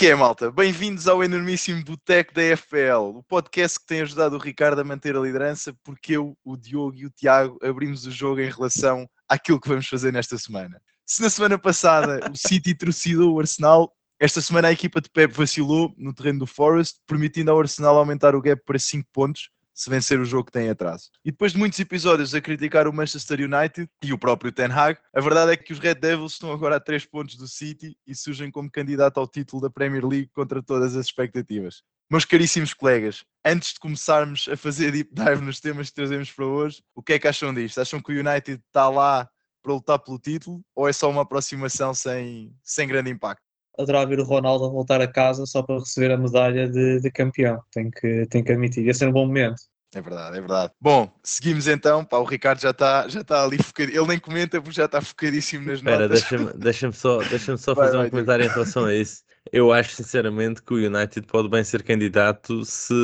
Que é, malta? Bem-vindos ao enormíssimo Boteco da FPL, o podcast que tem ajudado o Ricardo a manter a liderança, porque eu, o Diogo e o Tiago abrimos o jogo em relação àquilo que vamos fazer nesta semana. Se na semana passada o City trucidou o Arsenal, esta semana a equipa de Pep vacilou no terreno do Forest, permitindo ao Arsenal aumentar o gap para 5 pontos, se vencer o jogo que tem atraso. E depois de muitos episódios a criticar o Manchester United e o próprio Ten Hag, a verdade é que os Red Devils estão agora a 3 pontos do City e surgem como candidato ao título da Premier League contra todas as expectativas. Meus caríssimos colegas, antes de começarmos a fazer deep dive nos temas que trazemos para hoje, o que é que acham disto? Acham que o United está lá para lutar pelo título ou é só uma aproximação sem, sem grande impacto? Adorava ver o Ronaldo a voltar a casa só para receber a medalha de, de campeão. Tenho que, tenho que admitir. Ia ser um bom momento. É verdade, é verdade. Bom, seguimos então. Pá, o Ricardo já está já tá ali focado. Ele nem comenta porque já está focadíssimo nas Espera, notas. deixa-me deixa só, deixa só Vai, fazer vai, um comentário em relação a isso. Eu acho sinceramente que o United pode bem ser candidato se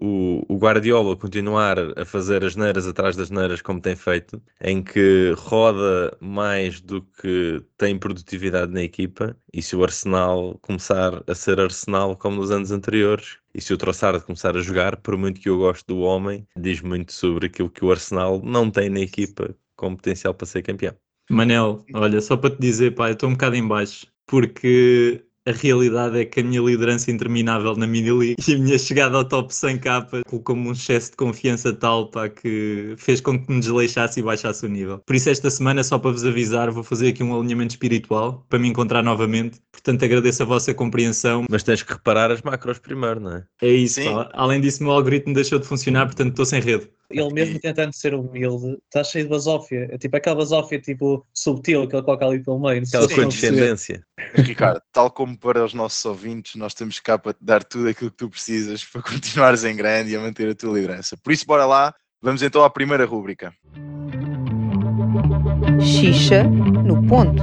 o, o Guardiola continuar a fazer as neiras atrás das neiras como tem feito, em que roda mais do que tem produtividade na equipa, e se o Arsenal começar a ser Arsenal como nos anos anteriores, e se o Trossard começar a jogar, por muito que eu goste do homem, diz muito sobre aquilo que o Arsenal não tem na equipa com potencial para ser campeão. Manel, olha, só para te dizer, pá, eu estou um bocado em baixo, porque a realidade é que a minha liderança interminável na Mini League e a minha chegada ao top 100 capa colocou-me um excesso de confiança tal pá, que fez com que me desleixasse e baixasse o nível. Por isso, esta semana, só para vos avisar, vou fazer aqui um alinhamento espiritual para me encontrar novamente. Portanto, agradeço a vossa compreensão. Mas tens que reparar as macros primeiro, não é? É isso, além disso, o meu algoritmo deixou de funcionar, portanto, estou sem rede. Ele mesmo tentando ser humilde, está cheio de basófia. É tipo aquela basófia tipo subtil que ele coloca ali pelo meio. Aquela condescendência. Ricardo, tal como para os nossos ouvintes, nós temos cá para te dar tudo aquilo que tu precisas para continuares em grande e a manter a tua liderança. Por isso, bora lá. Vamos então à primeira rúbrica. Xixa no ponto.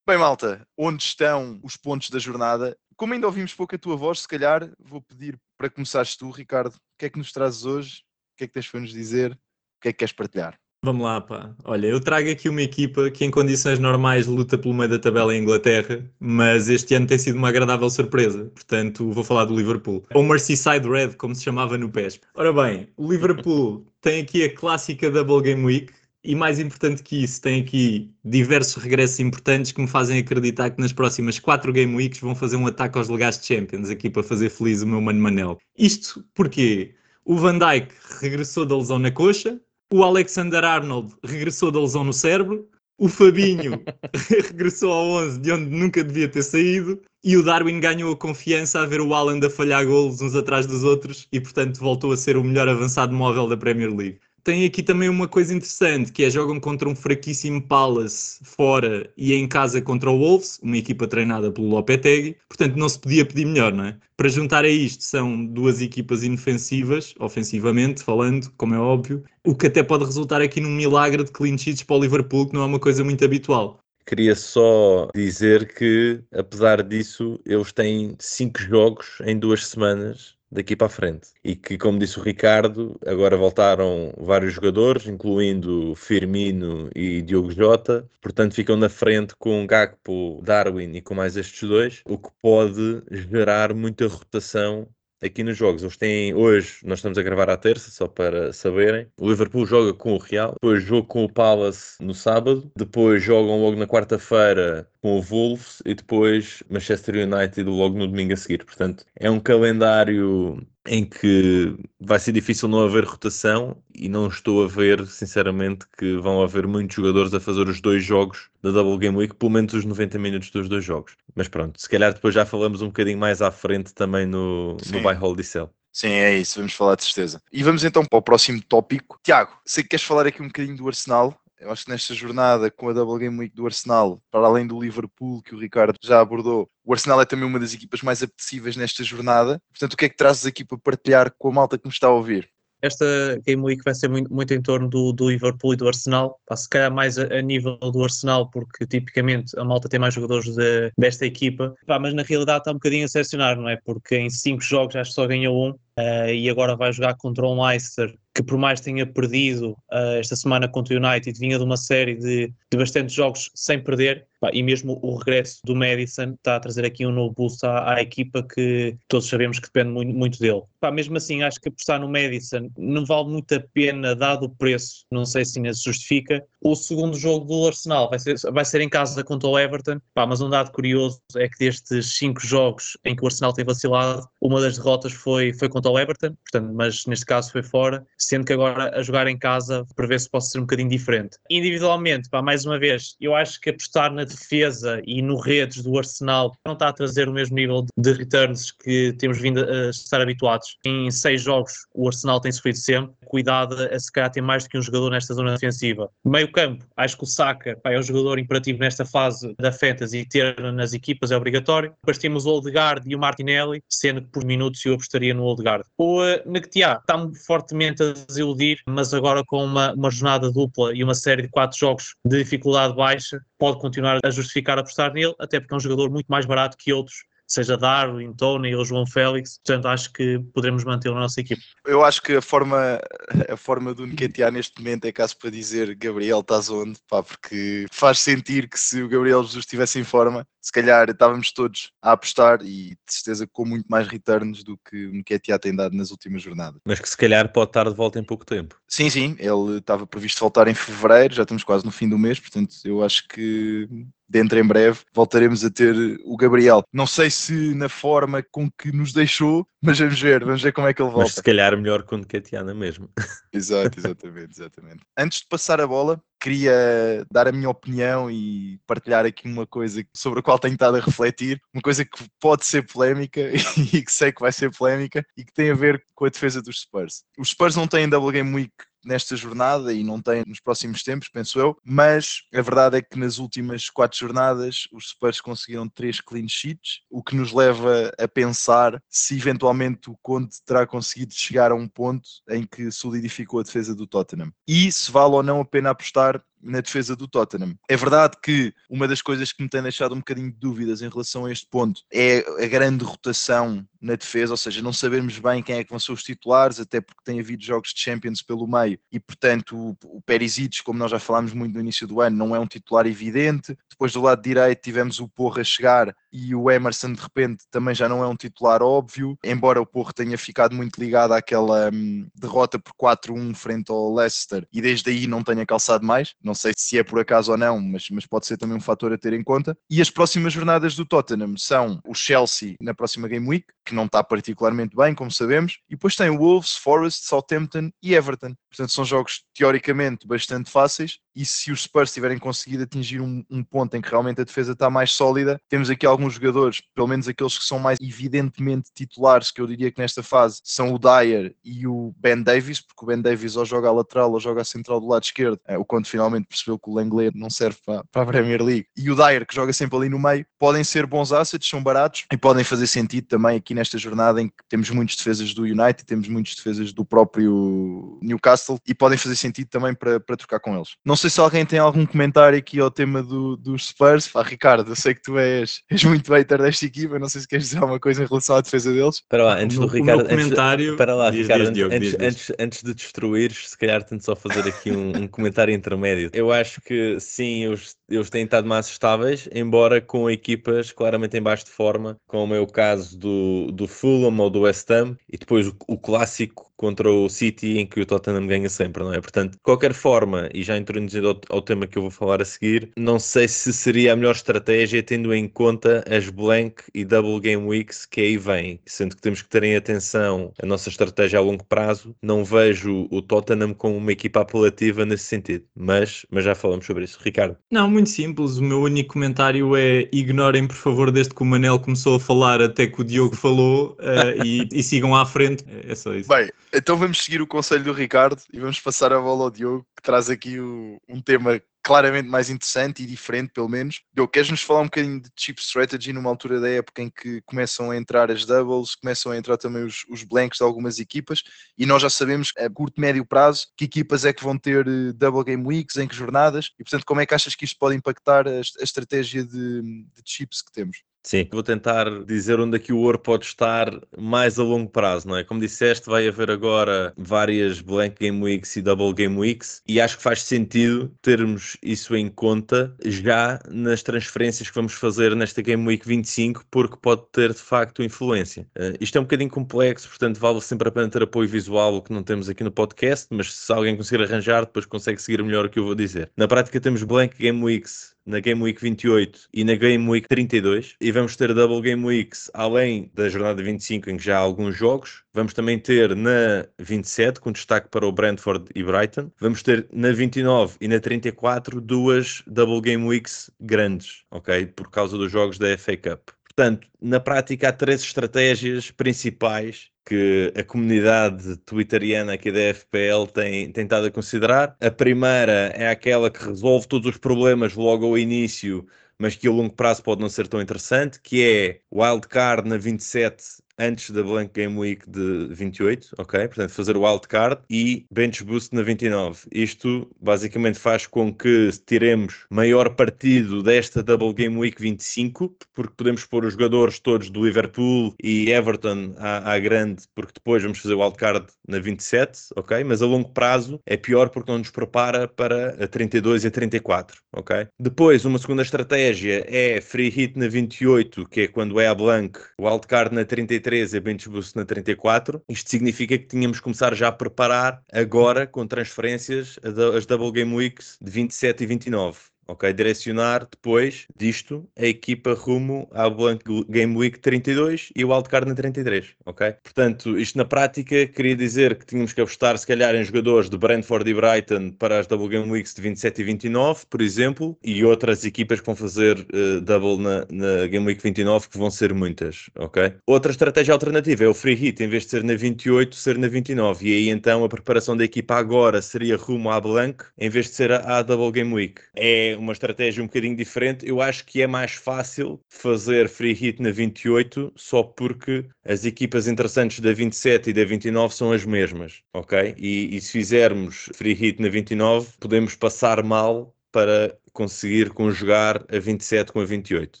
Bem, malta, onde estão os pontos da jornada? Como ainda ouvimos pouco a tua voz, se calhar vou pedir para começares tu, Ricardo. O que é que nos trazes hoje? O que é que tens para nos dizer? O que é que queres partilhar? Vamos lá, pá. Olha, eu trago aqui uma equipa que em condições normais luta pelo meio da tabela em Inglaterra, mas este ano tem sido uma agradável surpresa. Portanto, vou falar do Liverpool. Ou Merseyside Red, como se chamava no PES. Ora bem, o Liverpool tem aqui a clássica Double Game Week. E mais importante que isso, tem aqui diversos regressos importantes que me fazem acreditar que nas próximas quatro Game Weeks vão fazer um ataque aos legais de Champions, aqui para fazer feliz o meu mano Manel. Isto porque o Van Dijk regressou da lesão na coxa, o Alexander Arnold regressou da lesão no cérebro, o Fabinho regressou ao 11 de onde nunca devia ter saído e o Darwin ganhou a confiança a ver o Haaland a falhar golos uns atrás dos outros e portanto voltou a ser o melhor avançado móvel da Premier League. Tem aqui também uma coisa interessante, que é jogam contra um fraquíssimo Palace fora e em casa contra o Wolves, uma equipa treinada pelo Lopetegui, portanto não se podia pedir melhor, não é? Para juntar a isto são duas equipas inofensivas, ofensivamente falando, como é óbvio, o que até pode resultar aqui num milagre de clean sheets para o Liverpool, que não é uma coisa muito habitual. Queria só dizer que, apesar disso, eles têm cinco jogos em duas semanas daqui para a frente. E que, como disse o Ricardo, agora voltaram vários jogadores, incluindo Firmino e Diogo Jota. Portanto, ficam na frente com Gakpo, Darwin e com mais estes dois, o que pode gerar muita rotação aqui nos jogos. Eles têm hoje, nós estamos a gravar à terça, só para saberem. O Liverpool joga com o Real, depois joga com o Palace no sábado, depois jogam logo na quarta-feira com o Wolves e depois Manchester United logo no domingo a seguir. Portanto, é um calendário em que vai ser difícil não haver rotação e não estou a ver, sinceramente, que vão haver muitos jogadores a fazer os dois jogos da Double Game Week, pelo menos os 90 minutos dos dois jogos. Mas pronto, se calhar depois já falamos um bocadinho mais à frente também no, no Sim. Buy Hold e Sell. Sim, é isso, vamos falar de certeza. E vamos então para o próximo tópico. Tiago, sei que queres falar aqui um bocadinho do Arsenal. Eu acho que nesta jornada, com a Double Game Week do Arsenal, para além do Liverpool, que o Ricardo já abordou, o Arsenal é também uma das equipas mais apetecíveis nesta jornada. Portanto, o que é que trazes aqui para partilhar com a malta que nos está a ouvir? Esta Game Week vai ser muito, muito em torno do, do Liverpool e do Arsenal. Se calhar mais a, a nível do Arsenal, porque tipicamente a malta tem mais jogadores de- desta equipa. Pá, mas na realidade está um bocadinho a decepcionar, não é? Porque em cinco jogos acho que só ganhou um. eh, e agora vai jogar contra um Leicester que por mais tenha perdido eh, esta semana contra o United, vinha de uma série de, de bastantes jogos sem perder. E mesmo o regresso do Madison está a trazer aqui um novo boost à, à equipa que todos sabemos que depende muito, muito dele. Pá, mesmo assim, acho que apostar no Madison não vale muito a pena, dado o preço, não sei se ainda se justifica. O segundo jogo do Arsenal vai ser, vai ser em casa contra o Everton, Pá, mas um dado curioso é que destes cinco jogos em que o Arsenal tem vacilado, uma das derrotas foi, foi contra o Everton, portanto, mas neste caso foi fora, sendo que agora a jogar em casa prevê-se possa ser um bocadinho diferente. Individualmente, pá, mais uma vez, eu acho que apostar na defesa e no redes do Arsenal não está a trazer o mesmo nível de returns que temos vindo a estar habituados. Em seis jogos o Arsenal tem sofrido sempre. Cuidado a se calhar ter mais do que um jogador nesta zona defensiva. Meio campo, acho que o Saka pá, é o jogador imperativo nesta fase da Fantasy ter nas equipas é obrigatório. Depois temos o Odegaard e o Martinelli, sendo que por minutos eu apostaria no Odegaard. O uh, Nketiah está-me fortemente a desiludir, mas agora com uma, uma jornada dupla e uma série de quatro jogos de dificuldade baixa, pode continuar a justificar apostar nele, até porque é um jogador muito mais barato que outros seja Darwin, Tony ou João Félix, portanto acho que poderemos mantê-lo na nossa equipe. Eu acho que a forma, a forma do Nketiah neste momento é caso para dizer Gabriel estás onde, pá, porque faz sentir que se o Gabriel Jesus estivesse em forma, se calhar estávamos todos a apostar e de certeza com muito mais returns do que o Nketiah tem dado nas últimas jornadas. Mas que se calhar pode estar de volta em pouco tempo. Sim, sim, ele estava previsto voltar em fevereiro, já estamos quase no fim do mês, portanto eu acho que dentro em breve voltaremos a ter o Gabriel. Não sei se na forma com que nos deixou, mas vamos ver, vamos ver como é que ele volta. Mas se calhar melhor com o Nketiah mesmo. Exato, exatamente, exatamente. Antes de passar a bola, queria dar a minha opinião e partilhar aqui uma coisa sobre a qual tenho estado a refletir, uma coisa que pode ser polémica e que sei que vai ser polémica e que tem a ver com a defesa dos Spurs. Os Spurs não têm Double Game Week nesta jornada e não tem nos próximos tempos, penso eu, mas a verdade é que nas últimas quatro jornadas os Spurs conseguiram três clean sheets, o que nos leva a pensar se eventualmente o Conte terá conseguido chegar a um ponto em que solidificou a defesa do Tottenham. E se vale ou não a pena apostar na defesa do Tottenham. É verdade que uma das coisas que me tem deixado um bocadinho de dúvidas em relação a este ponto é a grande rotação na defesa, ou seja, não sabermos bem quem é que vão ser os titulares, até porque tem havido jogos de Champions pelo meio e, portanto, o, Perisic, como nós já falámos muito no início do ano, não é um titular evidente. Depois do lado direito tivemos o Porra chegar e o Emerson de repente também já não é um titular óbvio, embora o Porra tenha ficado muito ligado àquela hum, derrota por 4-1 frente ao Leicester e desde aí não tenha calçado mais. Não sei se é por acaso ou não, mas, mas pode ser também um fator a ter em conta. E as próximas jornadas do Tottenham são o Chelsea na próxima Game Week, que não está particularmente bem, como sabemos, e depois tem Wolves, Forest, Southampton e Everton. Portanto, são jogos teoricamente bastante fáceis e se os Spurs tiverem conseguido atingir um, um, ponto em que realmente a defesa está mais sólida, temos aqui alguns jogadores, pelo menos aqueles que são mais evidentemente titulares, que eu diria que nesta fase são o Dyer e o Ben Davis, porque o Ben Davis ou joga a lateral ou joga a central do lado esquerdo, é, o quando finalmente percebeu que o Langley não serve para, para a Premier League, e o Dyer, que joga sempre ali no meio, podem ser bons assets, são baratos e podem fazer sentido também aqui nesta jornada em que temos muitas defesas do United, temos muitas defesas do próprio Newcastle e podem fazer sentido também para, para trocar com eles. Não sei se alguém tem algum comentário aqui ao tema do, dos Spurs. Pá, Ricardo, eu sei que tu és, és muito hater desta equipa, não sei se queres dizer alguma coisa em relação à defesa deles. Para lá, antes do o Ricardo. meu comentário- Antes, para lá, Diz, Ricardo, diz, antes, diz, diz. antes, antes de destruires, se calhar tento só fazer aqui um, um comentário intermédio. Eu acho que sim, eles, eles têm estado mais estáveis, embora com equipas claramente em baixo de forma, como é o caso do, do Fulham ou do West Ham, e depois o, o clássico contra o City em que o Tottenham ganha sempre, não é? Portanto, de qualquer forma, e já introduzindo ao, ao tema que eu vou falar a seguir, não sei se seria a melhor estratégia tendo em conta as blank e double game weeks que aí vêm, sendo que temos que ter em atenção a nossa estratégia a longo prazo. Não vejo o Tottenham como uma equipa apelativa nesse sentido, mas, mas já falamos sobre isso. Ricardo. Não, muito simples. O meu único comentário é ignorem, por favor, desde que o Manel começou a falar até que o Diogo falou eh, e, e sigam à frente. É só isso. Bem, então vamos seguir o conselho do Ricardo e vamos passar a bola ao Diogo, que traz aqui o- um tema claramente mais interessante e diferente, pelo menos. Diogo, queres-nos falar um bocadinho de chip strategy numa altura da época em que começam a entrar as doubles, começam a entrar também os, os blanks de algumas equipas e nós já sabemos a curto, médio prazo que equipas é que vão ter eh, double game weeks, em que jornadas e, portanto, como é que achas que isto pode impactar a, a estratégia de, de chips que temos? Sim, vou tentar dizer onde é que o ouro pode estar mais a longo prazo, não é? Como disseste, vai haver agora várias Blank Game Weeks e Double Game Weeks e acho que faz sentido termos isso em conta já nas transferências que vamos fazer nesta Game Week 25, porque pode ter de facto influência. Uh, isto é um bocadinho complexo, portanto vale sempre a pena ter apoio visual, o que não temos aqui no podcast, mas se alguém conseguir arranjar, depois consegue seguir melhor o que eu vou dizer. Na prática temos Blank Game Weeks na Game Week 28 e na Game Week 32 e vamos ter Double Game Weeks além da jornada 25 em que já há alguns jogos. Vamos também ter na 27 com destaque para o Brentford e Brighton. Vamos ter na 29 e na 34 duas Double Game Weeks grandes, ok? Por causa dos jogos da FA Cup. Portanto, na prática há três estratégias principais que a comunidade twitteriana aqui da FPL tem tentado a considerar. A primeira é aquela que resolve todos os problemas logo ao início, mas que a longo prazo pode não ser tão interessante, que é wildcard na 27 antes da Blank Game Week de 28, ok? Portanto, fazer o wildcard e bench boost na 29. Isto basicamente faz com que tiremos maior partido desta Double Game Week 25, porque podemos pôr os jogadores todos do Liverpool e Everton à, à grande, porque depois vamos fazer o wildcard na 27, ok? Mas a longo prazo é pior porque não nos prepara para a 32 e a 34, ok? Depois, uma segunda estratégia é free hit na 28, que é quando é a Blank, wildcard na 33 33 e bench boost na 34. Isto significa que tínhamos que começar já a preparar agora com transferências as Double Game Weeks de 27 e 29 ok? Direcionar depois disto a equipa rumo à Blank Game Week 32 e o Wildcard na 33, ok? Portanto, isto na prática queria dizer que tínhamos que apostar se calhar em jogadores de Brentford e Brighton para as Double Game Weeks de 27 e 29, por exemplo, e outras equipas que vão fazer uh, double na, na, Game Week 29, que vão ser muitas, ok? Outra estratégia alternativa é o free hit, em vez de ser na 28, ser na 29, e aí então a preparação da equipa agora seria rumo à Blank, em vez de ser à Double Game Week. É uma estratégia um bocadinho diferente. Eu acho que é mais fácil fazer free hit na 28 só porque as equipas interessantes da 27 e da 29 são as mesmas, ok? E, e se fizermos free hit na 29, podemos passar mal para conseguir conjugar a 27 com a 28.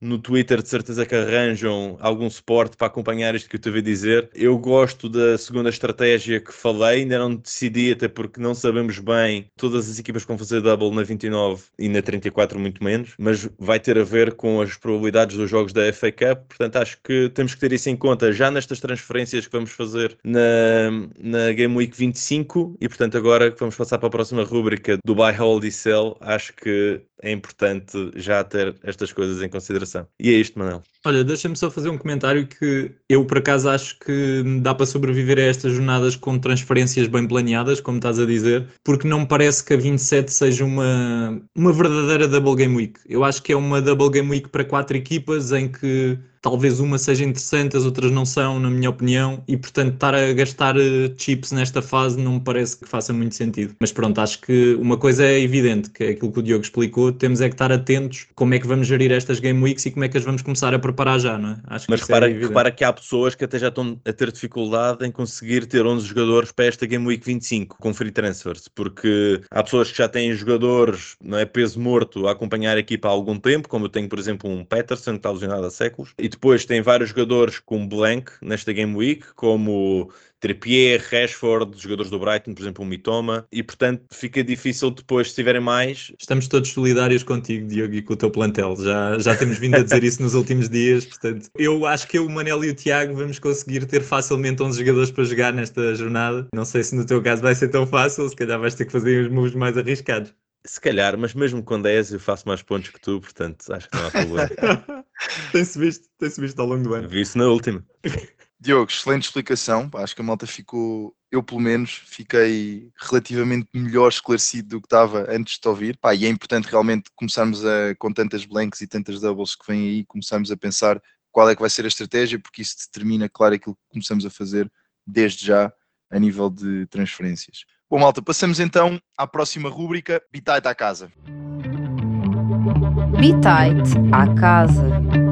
No Twitter, de certeza que arranjam algum suporte para acompanhar isto que eu estive a dizer. Eu gosto da segunda estratégia que falei, ainda não decidi, até porque não sabemos bem todas as equipas que vão fazer double na 29 e na 34, muito menos, mas vai ter a ver com as probabilidades dos jogos da FA Cup. Portanto, acho que temos que ter isso em conta já nestas transferências que vamos fazer na, na Game Week 25 e, portanto, agora que vamos passar para a próxima rúbrica do Buy, Hold e Sell, acho que é importante já ter estas coisas em consideração. E é isto, Manel. Olha, deixa-me só fazer um comentário que eu, por acaso, acho que dá para sobreviver a estas jornadas com transferências bem planeadas, como estás a dizer, porque não me parece que a 27 seja uma, uma verdadeira Double Game Week. Eu acho que é uma Double Game Week para quatro equipas em que talvez uma seja interessante, as outras não são, na minha opinião, e portanto estar a gastar eh, chips nesta fase não me parece que faça muito sentido. Mas pronto, acho que uma coisa é evidente, que é aquilo que o Diogo explicou, temos é que estar atentos como é que vamos gerir estas Game Weeks e como é que as vamos começar a preparar já, não é? Acho que Mas é repara, é repara que há pessoas que até já estão a ter dificuldade em conseguir ter 11 jogadores para esta Game Week 25 com free transfers, porque há pessoas que já têm jogadores, não é, peso morto a acompanhar a equipa há algum tempo, como eu tenho, por exemplo, um Peterson que está lesionado há séculos, e depois tem vários jogadores com blank nesta Game Week, como Trippier, Rashford, jogadores do Brighton, por exemplo, o Mitoma, e portanto fica difícil depois, se tiverem mais. Estamos todos solidários contigo, Diogo, e com o teu plantel. Já, já temos vindo a dizer isso nos últimos dias, portanto, eu acho que eu, o Manel e o Tiago vamos conseguir ter facilmente 11 jogadores para jogar nesta jornada. Não sei se no teu caso vai ser tão fácil, se calhar vais ter que fazer os moves mais arriscados. Se calhar, mas mesmo com 10 eu faço mais pontos que tu, portanto acho que não há problema. tem-se visto, tem-se visto ao longo do ano. Vi isso na última. Diogo, excelente explicação. Acho que a malta ficou, eu pelo menos, fiquei relativamente melhor esclarecido do que estava antes de te ouvir. Pá, e é importante realmente começarmos a, com tantas blanks e tantas doubles que vêm aí, começarmos a pensar qual é que vai ser a estratégia, porque isso determina, claro, aquilo que começamos a fazer desde já a nível de transferências. Bom, malta, passamos então à próxima rúbrica, Bitite à casa. Bitite à casa.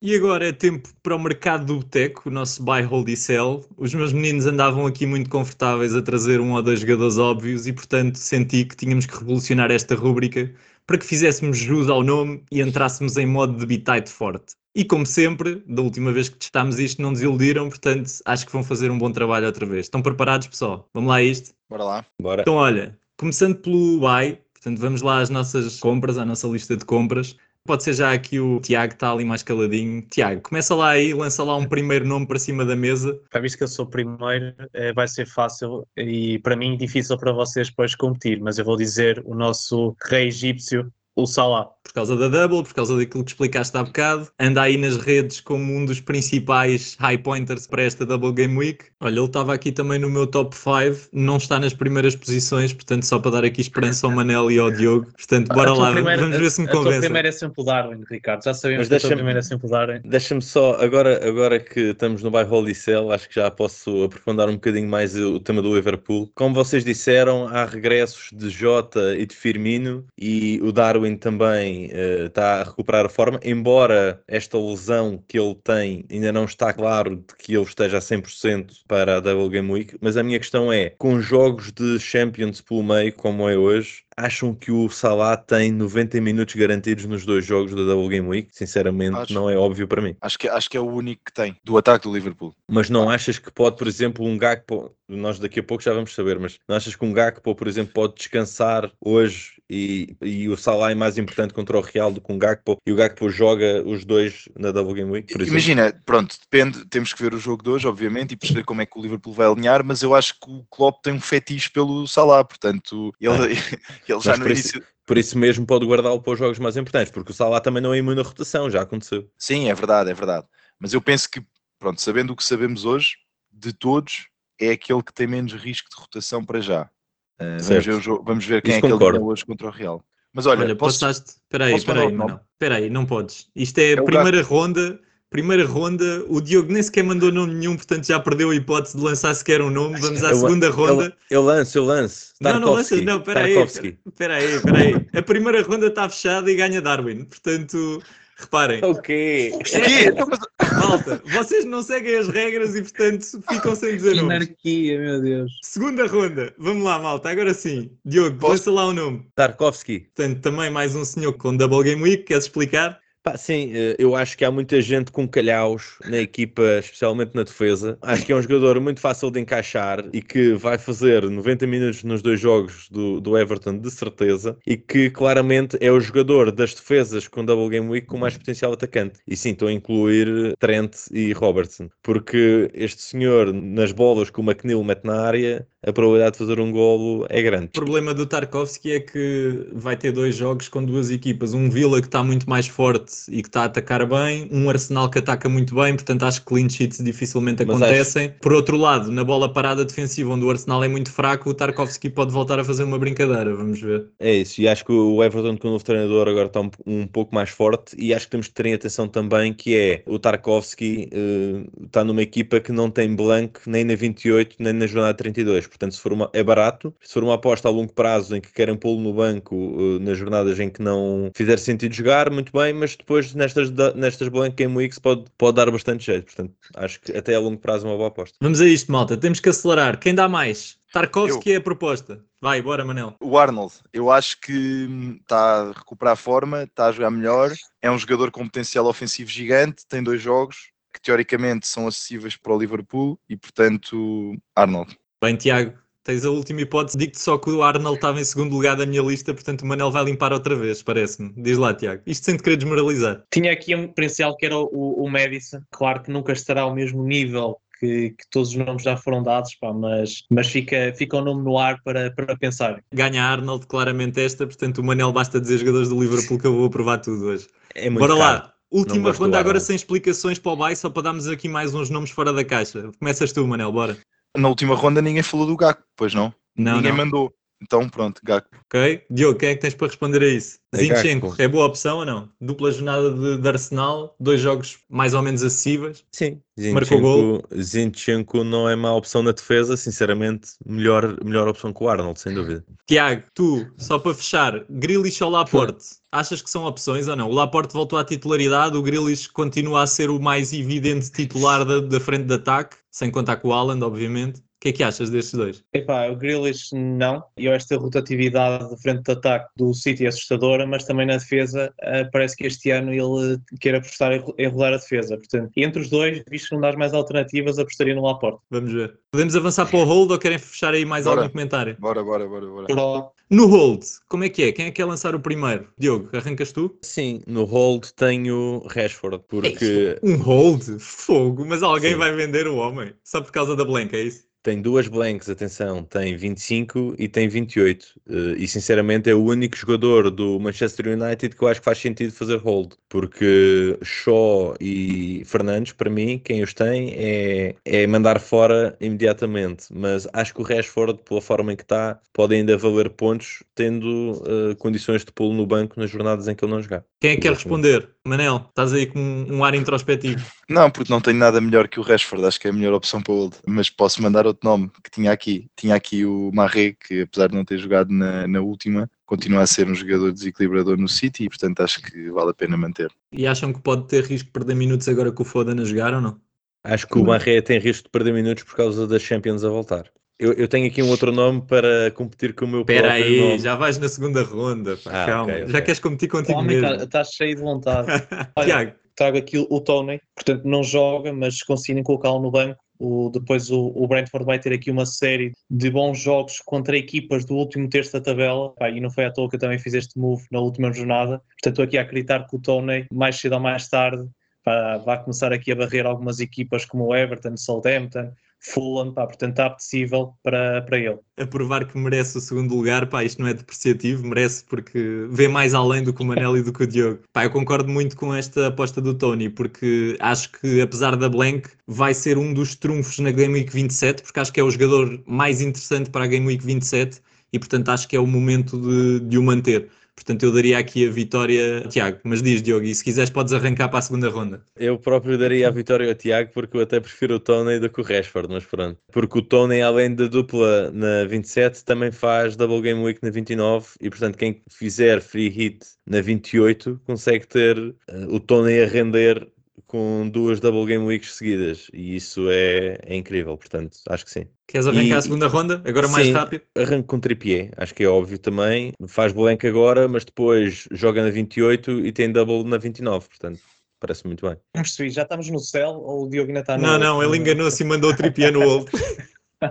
E agora é tempo para o mercado do boteco, o nosso buy, hold e sell. Os meus meninos andavam aqui muito confortáveis a trazer um ou dois jogadores óbvios e, portanto, senti que tínhamos que revolucionar esta rúbrica para que fizéssemos jus ao nome e entrássemos em modo de bitite forte. E como sempre, da última vez que testámos isto, não desiludiram, portanto acho que vão fazer um bom trabalho outra vez. Estão preparados, pessoal? Vamos lá a isto? Bora lá. Bora. Então, olha, começando pelo buy, portanto, vamos lá às nossas compras, à nossa lista de compras. Pode ser já aqui o Tiago, está ali mais caladinho. Tiago, começa lá aí, lança lá um primeiro nome para cima da mesa. Já visto que eu sou o primeiro, eh, vai ser fácil e para mim difícil para vocês depois competir, mas eu vou dizer o nosso rei egípcio, o Salah. por causa da double, por causa daquilo que explicaste há bocado. Anda aí nas redes como um dos principais high pointers para esta double game week. Olha, ele estava aqui também no meu top 5, não está nas primeiras posições, portanto, só para dar aqui esperança ao Manel e ao Diogo. Portanto, bora A lá, primeira- vamos ver se me A convence. primeira é sempre o Darwin, Ricardo. Já sabemos Mas que a primeira é sempre o Darwin. Deixa-me só, agora, agora que estamos no bairro Holycell, acho que já posso aprofundar um bocadinho mais o tema do Liverpool. Como vocês disseram, há regressos de Jota e de Firmino e o Darwin também eh, está a recuperar a forma, embora esta lesão que ele tem ainda não está claro de que ele esteja a 100% para a Double Game Week, mas a minha questão é, com jogos de Champions pelo meio, como é hoje, acham que o Salah tem 90 minutos garantidos nos dois jogos da Double Game Week? Sinceramente, Acho. não é óbvio para mim. Acho que, acho que é o único que tem do ataque do Liverpool. Mas não achas que pode, por exemplo, um Gakpo, nós daqui a pouco já vamos saber, mas não achas que um Gakpo, por exemplo, pode descansar hoje e, e o Salah é mais importante contra o Real do que um Gakpo e o Gakpo joga os dois na Double Game Week? Imagina, pronto, depende, temos que ver o jogo de hoje, obviamente, e perceber como é que o Liverpool vai alinhar, mas eu acho que o Klopp tem um fetiche pelo Salah, portanto, ele, ele já Mas no por isso- início... Por isso mesmo pode guardá-lo para os jogos mais importantes, porque o Salah também não é imune à rotação, já aconteceu. Sim, é verdade, é verdade. Mas eu penso que, pronto, sabendo o que sabemos hoje, de todos, é aquele que tem menos risco de rotação para já. Uh, vamos, ver o jogo, vamos ver quem Isso é que ele concordo. ganha hoje contra o Real. Mas olha, Olha, posso- passaste. Espera aí, espera aí, mandar o nome? Manel. Espera aí, não podes. Isto é É primeira ronda. Primeira ronda, o Diogo nem sequer mandou nome nenhum, portanto já perdeu a hipótese de lançar sequer um nome. Vamos à Eu- segunda ronda. Eu, eu lanço, eu lanço. Não, não lanças, não, espera aí, espera aí, espera aí. A primeira ronda está fechada e ganha Darwin, portanto, reparem. Ok. O quê? Então, mas- Malta, vocês não seguem as regras e, portanto, ficam sem dizer nomes. Anarquia, meu Deus. Segunda ronda, vamos lá, malta, agora sim. Diogo, Posso? lança lá o nome. Tarkovsky. Portanto, também mais um senhor com Double Game Week, queres explicar? Pá, sim, eh, eu acho que há muita gente com calhaus na equipa, especialmente na defesa. Acho que é um jogador muito fácil de encaixar e que vai fazer 90 minutos nos dois jogos do, do Everton, de certeza, e que claramente é o jogador das defesas com Double Game Week com mais potencial atacante. E sim, estou a incluir Trent e Robertson, porque este senhor, nas bolas que o McNeil mete na área, a probabilidade de fazer um golo é grande. O problema do Tarkovsky é que vai ter dois jogos com duas equipas. Um Villa que está muito mais forte e que está a atacar bem, um Arsenal que ataca muito bem, portanto acho que clean sheets dificilmente Mas acontecem. Por outro lado, na bola parada defensiva, onde o Arsenal é muito fraco, o Tarkovsky pode voltar a fazer uma brincadeira, vamos ver. É isso, e acho que o Everton com o novo treinador agora está um, um pouco mais forte e acho que temos que ter em atenção também que é o Tarkovsky eh, está numa equipa que não tem blanco nem na 28 nem na jornada 32, portanto se for uma, é barato, se for uma aposta a longo prazo em que querem pô-lo no banco eh, nas jornadas em que não fizer sentido jogar, muito bem, mas depois nestas, nestas blank game weeks pode, pode dar bastante jeito, portanto acho que até a longo prazo é uma boa aposta. Vamos a isto, malta, temos que acelerar. Quem dá mais? Tarkovsky é a proposta. Vai, bora, Manel. O Arnold, eu acho que hum, está a recuperar a forma, está a jogar melhor, é um jogador com potencial ofensivo gigante, tem dois jogos que teoricamente são acessíveis para o Liverpool e portanto Arnold. Bem, Tiago, tens a última hipótese. Digo-te só que o Arnold estava em segundo lugar da minha lista, portanto o Manel vai limpar outra vez, parece-me. Diz lá, Tiago. Isto sem te querer desmoralizar. Tinha aqui um potencial que era o, o Madison. Claro que nunca estará ao mesmo nível que, que todos os nomes já foram dados, pá, mas, mas fica, fica o nome no ar para, para pensar. Ganha Arnold claramente esta, portanto o Manel basta dizer jogadores do Liverpool que eu vou aprovar tudo hoje. É muito Bora caro. lá. Última ronda agora sem explicações para o Bay, só para darmos aqui mais uns nomes fora da caixa. Começas tu, Manel, bora. Na última ronda ninguém falou do Gakpo, pois não? Não, ninguém não. mandou. Então pronto, Gakpo. Ok. Diogo, quem é que tens para responder a isso? É Zinchenko, Gakpo. é boa opção ou não? Dupla jornada de, de Arsenal, dois jogos mais ou menos acessíveis. Sim, Marcou gol. Zinchenko, Zinchenko não é má opção na defesa, sinceramente, melhor, melhor opção que o Arnold, sem dúvida. Tiago, tu, só para fechar, Grealish ou Laporte, achas que são opções ou não? O Laporte voltou à titularidade, o Grealish continua a ser o mais evidente titular da, da frente de ataque, sem contar com o Haaland, obviamente. O que é que achas destes dois? Epá, o Grealish não. Eu esta rotatividade de frente de ataque do City é assustadora, mas também na defesa uh, parece que este ano ele quer apostar em rodar a defesa. Portanto, entre os dois, visto que não dás mais alternativas, apostaria no Laporte. Vamos ver. Podemos avançar para o hold ou querem fechar aí mais Bora. algum comentário? Bora, bora, bora, bora. Pro- No hold, como é que é? Quem é que quer lançar o primeiro? Diogo, arrancas tu? Sim, no hold tenho Rashford, porque Um hold? Fogo, mas alguém Sim. vai vender o homem só por causa da blanca, é isso? Tem duas blanks, atenção, tem 25 e tem 28. eh, E sinceramente é o único jogador do Manchester United que eu acho que faz sentido fazer hold, porque Shaw e Fernandes, para mim, quem os tem é, é mandar fora imediatamente. Mas acho que o Rashford, pela forma em que está, pode ainda valer pontos, tendo eh, condições de pô-lo no banco nas jornadas em que ele não jogar. Quem é que quer responder? Manel, estás aí com um, ar introspectivo. Não, porque não tenho nada melhor que o Rashford, acho que é a melhor opção para o Old. Mas posso mandar outro nome que tinha aqui. Tinha aqui o Marré, que apesar de não ter jogado na, na última, continua a ser um jogador desequilibrador no City e portanto acho que vale a pena manter. E acham que pode ter risco de perder minutos agora que o Foden a jogar ou não? Acho que o Marré tem risco de perder minutos por causa das Champions a voltar. Eu, eu tenho aqui um outro nome para competir com o meu Espera próprio aí, nome. já vais na segunda ronda. pá, Ah, calma, ok, ok. já queres competir O contigo homem mesmo. está cheio de vontade. Olha, Tiago, trago aqui o, Tony, portanto não joga, mas se conseguirem colocá-lo no banco, o- depois o, o Brentford vai ter aqui uma série de bons jogos contra equipas do último terço da tabela, Pá, e não foi à toa que eu também fiz este move na última jornada, portanto estou aqui a acreditar que o Tony, mais cedo ou mais tarde, pá, vai começar aqui a barrer algumas equipas como o Everton, Southampton, Fulham, pá, portanto está apetecível para, para ele. a provar que merece o segundo lugar, pá, isto não é depreciativo, merece porque vê mais além do que o Manel e do que o Diogo. Pá, eu concordo muito com esta aposta do Tony, porque acho que apesar da Blank, vai ser um dos trunfos na Game Week 27, porque acho que é o jogador mais interessante para a Game Week 27 e portanto acho que é o momento de, de o manter. Portanto, eu daria aqui a vitória a Tiago. Mas diz, Diogo, e se quiseres podes arrancar para a segunda ronda. Eu próprio daria a vitória ao Tiago porque eu até prefiro o Tony do que o Rashford, mas pronto. Porque o Tony, além da dupla na 27, também faz Double Game Week na 29 e, portanto, quem fizer free hit na 28 consegue ter eh, o Tony a render com duas Double Game Weeks seguidas e isso é, é incrível, portanto, acho que sim. Queres arrancar E- a segunda ronda? Agora mais Sim. rápido. Arranco com Trippier, acho que é óbvio também. Faz blank agora, mas depois joga na 28 e tem double na 29, portanto, parece muito bem. Não percebi, já estamos no céu ou o Diogo ainda está no... Não, não, ele enganou-se e mandou o tripié no old.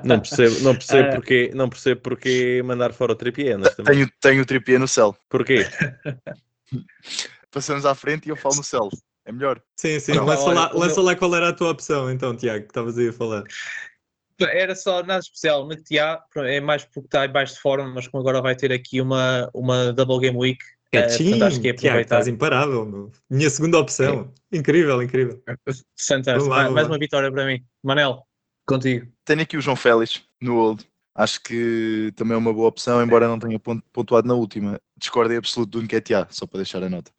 Não percebo, não percebo, Ah. porque, não percebo porque mandar fora o Trippier, honestamente. Tenho, tenho o tripé no céu. Porquê? Passamos à frente e eu falo no céu. É melhor. Sim, sim, Não, lança, olha, lá, lança meu- lá qual era a tua opção, então, Tiago, que estavas aí a falar. Era só nada especial, metia, é mais porque está em baixo de forma, mas como agora vai ter aqui uma, uma Double Game Week, portanto acho que é Tiago, aproveitar. estás imparável, meu. Minha segunda opção. Incrível, incrível. Fantástico, mais, mais uma vitória para mim. Manel, contigo. Tenho aqui o João Félix no Old. Acho que também é uma boa opção, embora não tenha pon- pontuado na última. Discordo em absoluto do Nketiah, só para deixar a nota.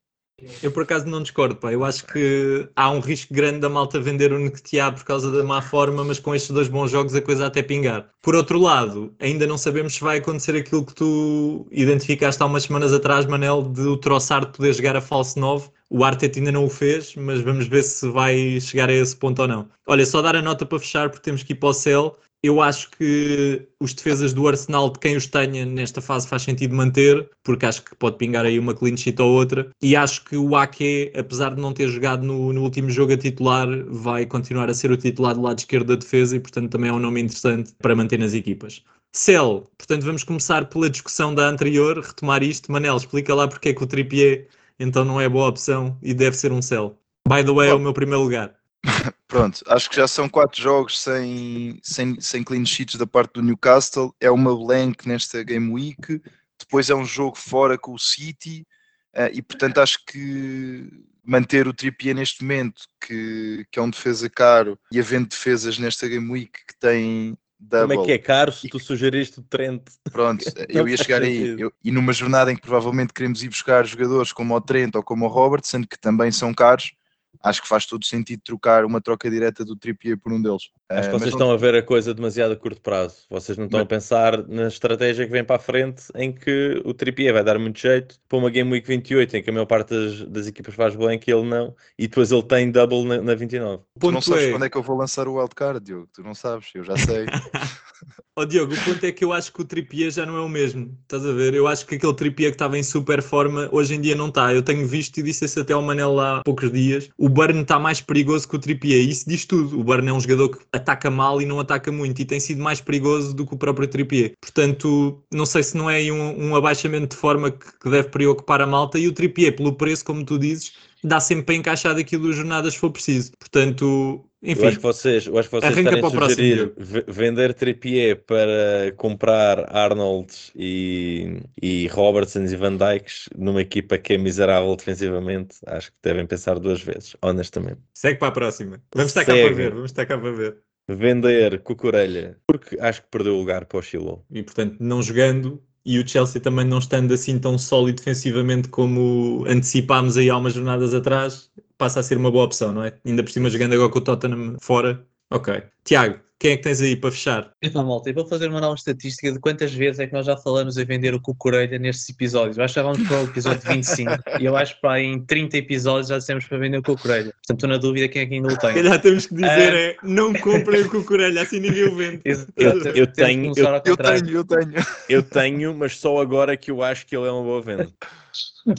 Eu por acaso não discordo, pá. Eu acho que há um risco grande da malta vender o Nketiah por causa da má forma, mas com estes dois bons jogos a coisa até pingar. Por outro lado, ainda não sabemos se vai acontecer aquilo que tu identificaste há umas semanas atrás, Manel, de o Troçar poder jogar a falso 9. O Arteta ainda não o fez, mas vamos ver se vai chegar a esse ponto ou não. Olha, só dar a nota para fechar, porque temos que ir para o céu. Eu acho que os defesas do Arsenal, de quem os tenha nesta fase, faz sentido manter, porque acho que pode pingar aí uma clean sheet ou outra. E acho que o Ake, apesar de não ter jogado no, no último jogo a titular, vai continuar a ser o titular do lado esquerdo da defesa e, portanto, também é um nome interessante para manter nas equipas. Cel, portanto, vamos começar pela discussão da anterior, retomar isto. Manel, explica lá porque é que o Trippier então não é boa opção e deve ser um Cel. By the way, é o meu primeiro lugar. Pronto, acho que já são quatro jogos sem, sem, sem clean sheets da parte do Newcastle. É uma blank nesta Game Week. Depois é um jogo fora com o City. eh, e portanto acho que manter o Trippier neste momento, que, que é um defesa caro, e havendo defesas nesta Game Week que têm double. Como é que é caro se tu sugeriste o Trent? Pronto, eu ia chegar aí. Eu- e numa jornada em que provavelmente queremos ir buscar jogadores como o Trent ou como o Robert, sendo que também são caros, acho que faz todo sentido trocar uma troca direta do Trippier por um deles. Acho que Eh, vocês mas estão a ver a coisa demasiado a curto prazo. Vocês não estão a pensar na estratégia que vem para a frente em que o Trippier vai dar muito jeito para uma Game Week 28 em que a maior parte das, das equipas faz blank e ele não, e depois ele tem double na, na 29. O tu não sabes é, quando é que eu vou lançar o wildcard, Diogo. Tu não sabes, eu já sei. Ó Diogo, o ponto é que eu acho que o Trippier já não é o mesmo. Estás a ver? Eu acho que aquele Trippier que estava em super forma hoje em dia não está. Eu tenho visto e disse isso até ao Manel lá há poucos dias. O Burn está mais perigoso que o Trippier. Isso diz tudo. O Burn é um jogador que ataca mal e não ataca muito e tem sido mais perigoso do que o próprio Trippier. Portanto, não sei se não é um, um abaixamento de forma que, que deve preocupar a malta. E o Trippier, pelo preço, como tu dizes, dá sempre para encaixar daquilo das jornadas se for preciso. Portanto, enfim. Eu acho que vocês, eu acho que vocês Arranca estarem para a o próximo, sugerir vender Trippier para comprar Arnold e, e Robertsons e Van Dijks numa equipa que é miserável defensivamente, acho que devem pensar duas vezes, honestamente. Segue para a próxima. Vamos estar cá para ver. Vamos estar cá para ver. Vender Cucurelha, porque acho que perdeu o lugar para o Chilwell. e portanto não jogando e o Chelsea também não estando assim tão sólido defensivamente como antecipámos aí há umas jornadas atrás, passa a ser uma boa opção, não é? Ainda por cima jogando agora com o Tottenham fora. Ok. Tiago, quem é que tens aí para fechar? Então, malta, eu vou fazer uma nova estatística de quantas vezes é que nós já falamos em vender o Cucurelha nestes episódios. Eu acho que já vamos para o episódio 25 e eu acho que para em 30 episódios já dissemos para vender o Cucurelha. Portanto, estou na dúvida quem é que ainda o tem. calhar temos que dizer Ah. é não comprem o Cucurelha, assim ninguém o vende. Eu- eu que tenho- Eu contrário. tenho, eu tenho. Eu tenho, mas só agora que eu acho que ele é uma boa venda.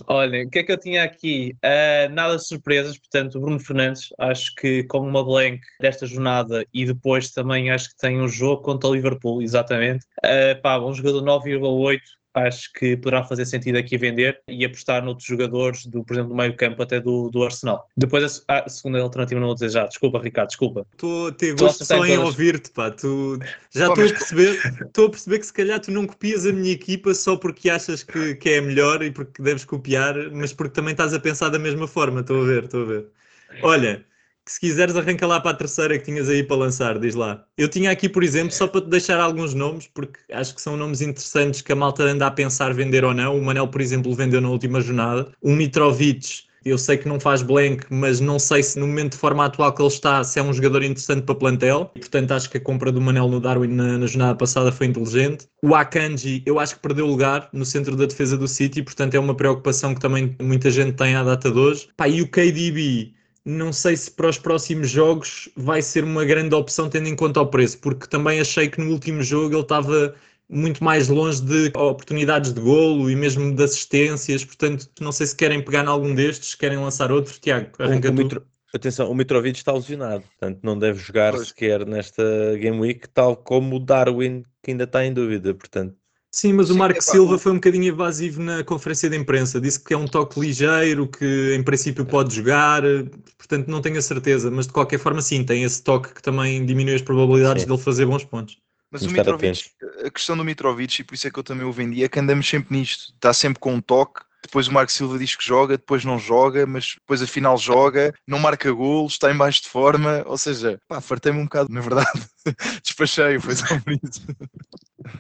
Olha, o que é que eu tinha aqui? Ah, nada de surpresas, portanto, Bruno Fernandes, acho que como uma blank desta jornada e depois também acho que tem um jogo contra o Liverpool, exatamente. Ah, pá, um jogador 9,8, acho que poderá fazer sentido aqui vender e apostar noutros jogadores, do, por exemplo, do meio campo até do, do Arsenal. Depois a, se- a segunda alternativa não vou dizer já, desculpa Ricardo, desculpa. Estou a ter gosto só em todas. ouvir-te, pá. Tu... Já estou a perceber, estou a perceber que se calhar tu não copias a minha equipa só porque achas que, que é a melhor e porque deves copiar, mas porque também estás a pensar da mesma forma. Estou a ver, estou a ver. Olha, que se quiseres arranca lá para a terceira que tinhas aí para lançar, diz lá. Eu tinha aqui, por exemplo, só para te deixar alguns nomes, porque acho que são nomes interessantes que a malta anda a pensar vender ou não. O Manel, por exemplo, vendeu na última jornada. O Mitrovic, eu sei que não faz blank, mas não sei se no momento de forma atual que ele está, se é um jogador interessante para plantel. E, portanto, acho que a compra do Manel no Darwin na, na jornada passada foi inteligente. O Akanji, eu acho que perdeu lugar no centro da defesa do City, portanto é uma preocupação que também muita gente tem à data de hoje. Pá, e o KDB, não sei se para os próximos jogos vai ser uma grande opção tendo em conta o preço, porque também achei que no último jogo ele estava muito mais longe de oportunidades de golo e mesmo de assistências, portanto não sei se querem pegar em algum destes, se querem lançar outro, Tiago, arranca O-. Mitro- Atenção, o Mitrovic está lesionado, portanto não deve jogar Pois. sequer nesta Game Week, tal como o Darwin, que ainda está em dúvida, portanto. Sim, mas o Sim, Marco Silva foi um bocadinho evasivo na conferência de imprensa. Disse que é um toque ligeiro, que em princípio pode jogar, portanto não tenho a certeza, mas de qualquer forma sim, tem esse toque que também diminui as probabilidades Sim. dele fazer bons pontos. Mas o Vamos Mitrovic, a questão do Mitrovic, e por isso é que eu também o vendi, é que andamos sempre nisto. Está sempre com um toque. Depois o Marco Silva diz que joga, depois não joga, mas depois afinal joga, não marca golos, está em baixo de forma. Ou seja, pá, fartei-me um bocado, na verdade. Despachei, foi só por isso.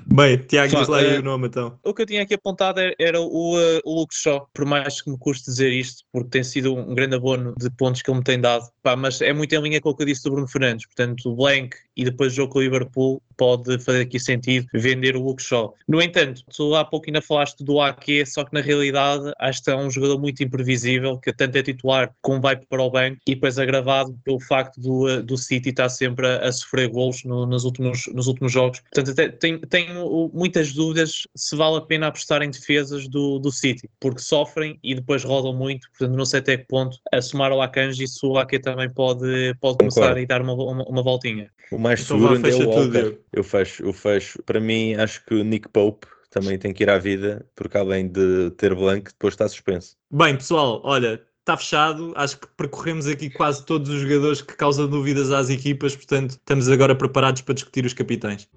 Bem, Tiago, diz lá aí eh, o nome então. O que eu tinha aqui apontado era, era o, uh, o Luke Shaw, por mais que me custe dizer isto, porque tem sido um grande abono de pontos que ele me tem dado, Pá, mas é muito em linha com o que eu disse do Bruno Fernandes, portanto o Blank e depois o jogo com o Liverpool pode fazer aqui sentido vender o Luke Shaw. No entanto, tu há pouco ainda falaste do Ake, só que na realidade acho que é um jogador muito imprevisível, que tanto é titular como vai para o banco e depois agravado pelo facto do, uh, do City estar sempre a, a sofrer golos no- nos, últimos, nos últimos jogos. Portanto, até tenho, tenho muitas dúvidas se vale a pena apostar em defesas do, do City, porque sofrem e depois rodam muito, portanto não sei até que ponto a somar ao Akanji se o Ake também pode, pode começar a dar uma, uma, uma voltinha. O mais Então seguro é o Walker. Eu fecho, eu fecho. Para mim, acho que o Nick Pope também tem que ir à vida, porque além de ter blanco, depois está suspenso. Bem, pessoal, olha, está fechado. Acho que percorremos aqui quase todos os jogadores que causam dúvidas às equipas, portanto, estamos agora preparados para discutir os capitães.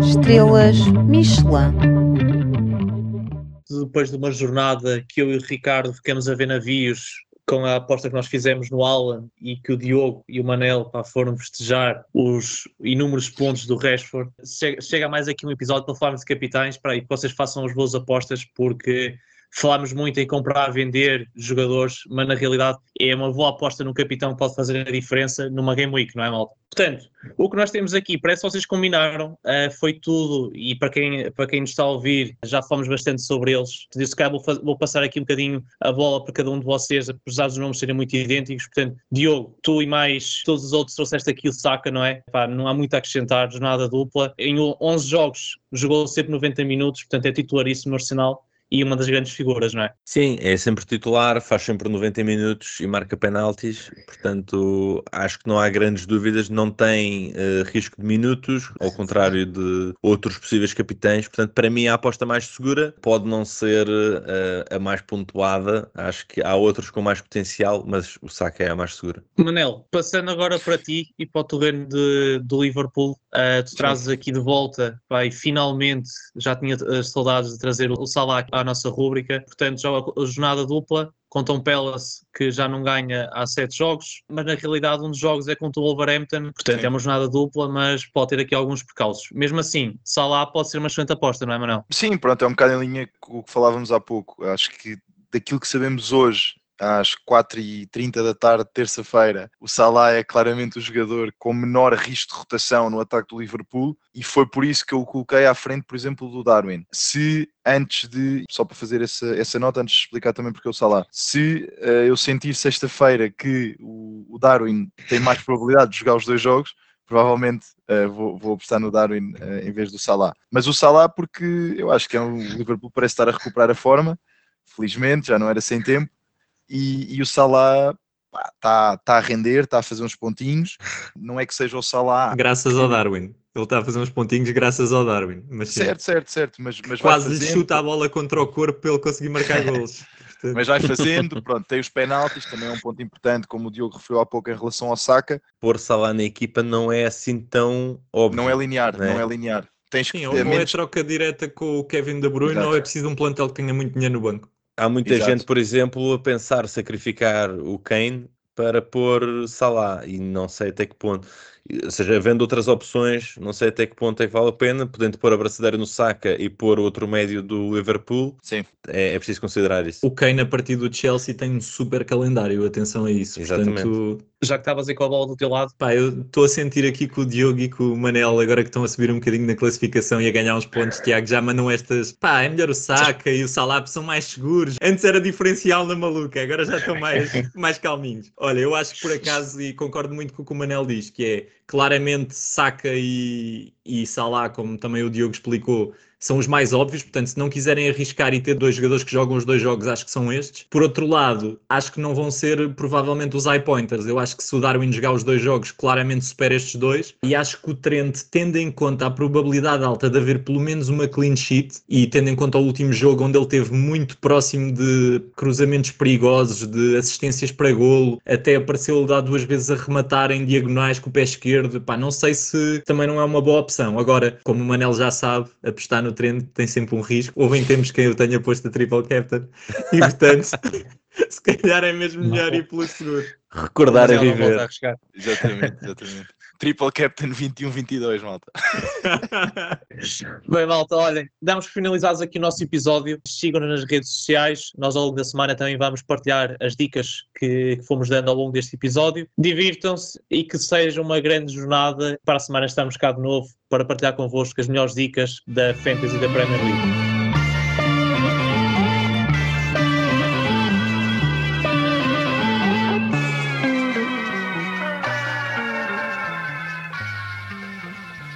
Estrelas Michelin. Depois de uma jornada que eu e o Ricardo ficamos a ver navios com a aposta que nós fizemos no Alan e que o Diogo e o Manel pá, foram festejar os inúmeros pontos do Rashford. Chega, chega mais aqui um episódio para falarmos de capitães para aí que vocês façam as boas apostas porque falámos muito em comprar, vender jogadores, mas na realidade é uma boa aposta no capitão que pode fazer a diferença numa Game Week, não é, malta? Portanto, o que nós temos aqui, parece que vocês combinaram, uh, foi tudo, e para quem, para quem nos está a ouvir, já falamos bastante sobre eles. Se calhar vou, vou, passar aqui um bocadinho a bola para cada um de vocês, apesar dos nomes serem muito idênticos. Portanto, Diogo, tu e mais todos os outros trouxeste aqui o Saka, não é? Pá, não há muito a acrescentar, jornada dupla. Em 11 jogos jogou sempre 90 minutos, portanto é titularíssimo no Arsenal e uma das grandes figuras, não é? Sim, é sempre titular, faz sempre 90 minutos e marca penaltis, portanto acho que não há grandes dúvidas, não tem uh, risco de minutos, ao contrário de outros possíveis capitães, portanto para mim a aposta mais segura pode não ser uh, a mais pontuada, acho que há outros com mais potencial, mas o Saka é a mais segura. Manel, passando agora para ti e para o terreno de, do Liverpool, uh, tu trazes aqui de volta, vai, finalmente já tinha saudades de trazer o Salah à nossa rúbrica. Portanto, joga a jornada dupla contra um Palace que já não ganha há sete jogos, mas na realidade um dos jogos é contra o Wolverhampton, portanto Sim. é uma jornada dupla, mas pode ter aqui alguns percalços. Mesmo assim, Salah pode ser uma excelente aposta, não é, Manuel? Sim, pronto, é um bocado em linha com o que falávamos há pouco. Acho que daquilo que sabemos hoje às 4h30 da tarde, terça-feira, o Salah é claramente o jogador com menor risco de rotação no ataque do Liverpool e foi por isso que eu o coloquei à frente, por exemplo, do Darwin. Se antes de, só para fazer essa, essa nota, antes de explicar também porque o Salah, se uh, eu sentir sexta-feira que o, o, Darwin tem mais probabilidade de jogar os dois jogos, provavelmente uh, vou, vou apostar no Darwin uh, em vez do Salah. Mas o Salah porque eu acho que é um, o Liverpool parece estar a recuperar a forma, felizmente, já não era sem tempo, e, e o Salah está tá a render, está a fazer uns pontinhos. Não é que seja o Salah. Graças ao Darwin. Ele está a fazer uns pontinhos graças ao Darwin. Mas, certo, certo, certo. Mas, mas Quase lhe chuta a bola contra o corpo para ele conseguir marcar gols. mas vai fazendo, pronto, tem os penaltis, também é um ponto importante, como o Diogo referiu há pouco em relação ao Saka. Pôr Salah na equipa não é assim tão óbvio. Não é linear, não é, não é linear. Tens Sim, que, ou, menos... é troca direta com o Kevin De Bruyne Exato. ou é preciso um plantel que tenha muito dinheiro no banco. Há muita Exato. gente, por exemplo, a pensar sacrificar o Kane para pôr Salah e não sei até que ponto. Ou seja, havendo outras opções, não sei até que ponto é que vale a pena, podendo pôr a braçadeira no Saka e pôr outro médio do Liverpool, Sim. É, é preciso considerar isso. O Kane a partir do Chelsea tem um super calendário, atenção a isso. Exatamente. Portanto, já que estavas aí com a bola do teu lado. Pá, eu estou a sentir aqui com o Diogo e com o Manel, agora que estão a subir um bocadinho na classificação e a ganhar uns pontos, Tiago, já mandam estas. Pá, é melhor o Saka e o Salah são mais seguros. Antes era diferencial na maluca, agora já estão mais, mais calminhos. Olha, eu acho que por acaso, e concordo muito com o que o Manel diz, que é claramente Saka e, e Salah, como também o Diogo explicou, são os mais óbvios, portanto, se não quiserem arriscar e ter dois jogadores que jogam os dois jogos, acho que são estes. Por outro lado, acho que não vão ser provavelmente os high pointers. Eu acho que se o Darwin jogar os dois jogos, claramente supera estes dois. E acho que o Trent, tendo em conta a probabilidade alta de haver pelo menos uma clean sheet, e tendo em conta o último jogo onde ele teve muito próximo de cruzamentos perigosos, de assistências para golo, até apareceu dar duas vezes a rematar em diagonais com o pé esquerdo, pá, não sei se também não é uma boa opção. Agora, como o Manel já sabe, apostar no no treino tem sempre um risco. Houve em tempos que eu tenha posto a triple captain e portanto se calhar é mesmo melhor ir pelo seguro. Recordar a viver. Exatamente, exatamente. Triple Captain 21-22, malta. Bem, malta, olhem, damos finalizados aqui o nosso episódio. Sigam-nos nas redes sociais. Nós, ao longo da semana, também vamos partilhar as dicas que, que fomos dando ao longo deste episódio. Divirtam-se e que seja uma grande jornada. Para a semana estamos cá de novo para partilhar convosco as melhores dicas da Fantasy da Premier League.